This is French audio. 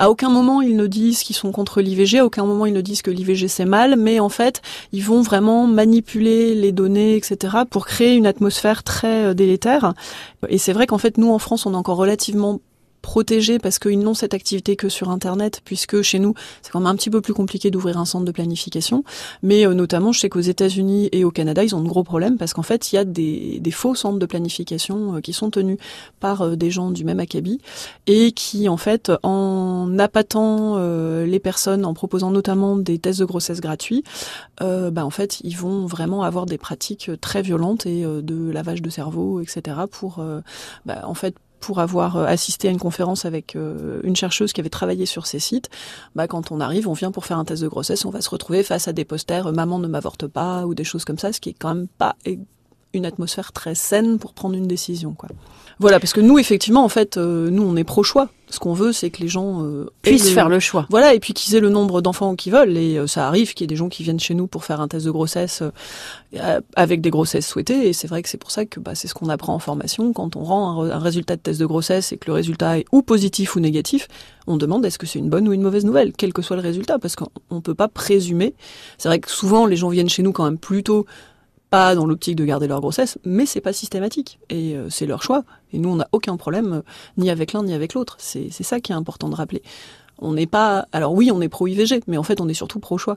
À aucun moment ils ne disent qu'ils sont contre l'IVG, à aucun moment ils ne disent que l'IVG c'est mal, mais en fait ils vont vraiment manipuler les données, etc. pour créer une atmosphère très euh, délétère. Et c'est vrai qu'en fait nous en France on est encore relativement protégés parce qu'ils n'ont cette activité que sur Internet, puisque chez nous, c'est quand même un petit peu plus compliqué d'ouvrir un centre de planification. Mais euh, notamment, je sais qu'aux États-Unis et au Canada, ils ont de gros problèmes parce qu'en fait, il y a des, des, faux centres de planification euh, qui sont tenus par euh, des gens du même acabit et qui, en fait, en appâtant les personnes, en proposant notamment des tests de grossesse gratuits, bah, en fait, ils vont vraiment avoir des pratiques très violentes et de lavage de cerveau, etc. pour, bah, en fait, pour avoir euh, assisté à une conférence avec euh, une chercheuse qui avait travaillé sur ces sites, bah, quand on arrive, on vient pour faire un test de grossesse, on va se retrouver face à des posters euh, "Maman ne m'avorte pas" ou des choses comme ça, ce qui est quand même pas une atmosphère très saine pour prendre une décision, quoi. Voilà, parce que nous, effectivement, en fait, nous, on est pro-choix. Ce qu'on veut, c'est que les gens euh, puissent faire le choix. Voilà, et puis qu'ils aient le nombre d'enfants qu'ils veulent. Et ça arrive qu'il y ait des gens qui viennent chez nous pour faire un test de grossesse avec des grossesses souhaitées. Et c'est vrai que c'est pour ça que bah, c'est ce qu'on apprend en formation. Quand on rend un, résultat de test de grossesse et que le résultat est ou positif ou négatif, on demande est-ce que c'est une bonne ou une mauvaise nouvelle, quel que soit le résultat, parce qu'on ne peut pas présumer. C'est vrai que souvent, les gens viennent chez nous quand même plutôt pas dans l'optique de garder leur grossesse, mais c'est pas systématique et euh, c'est leur choix. Et nous, on n'a aucun problème euh, ni avec l'un ni avec l'autre. C'est ça qui est important de rappeler. On n'est pas, alors oui, on est pro IVG, mais en fait, on est surtout pro choix.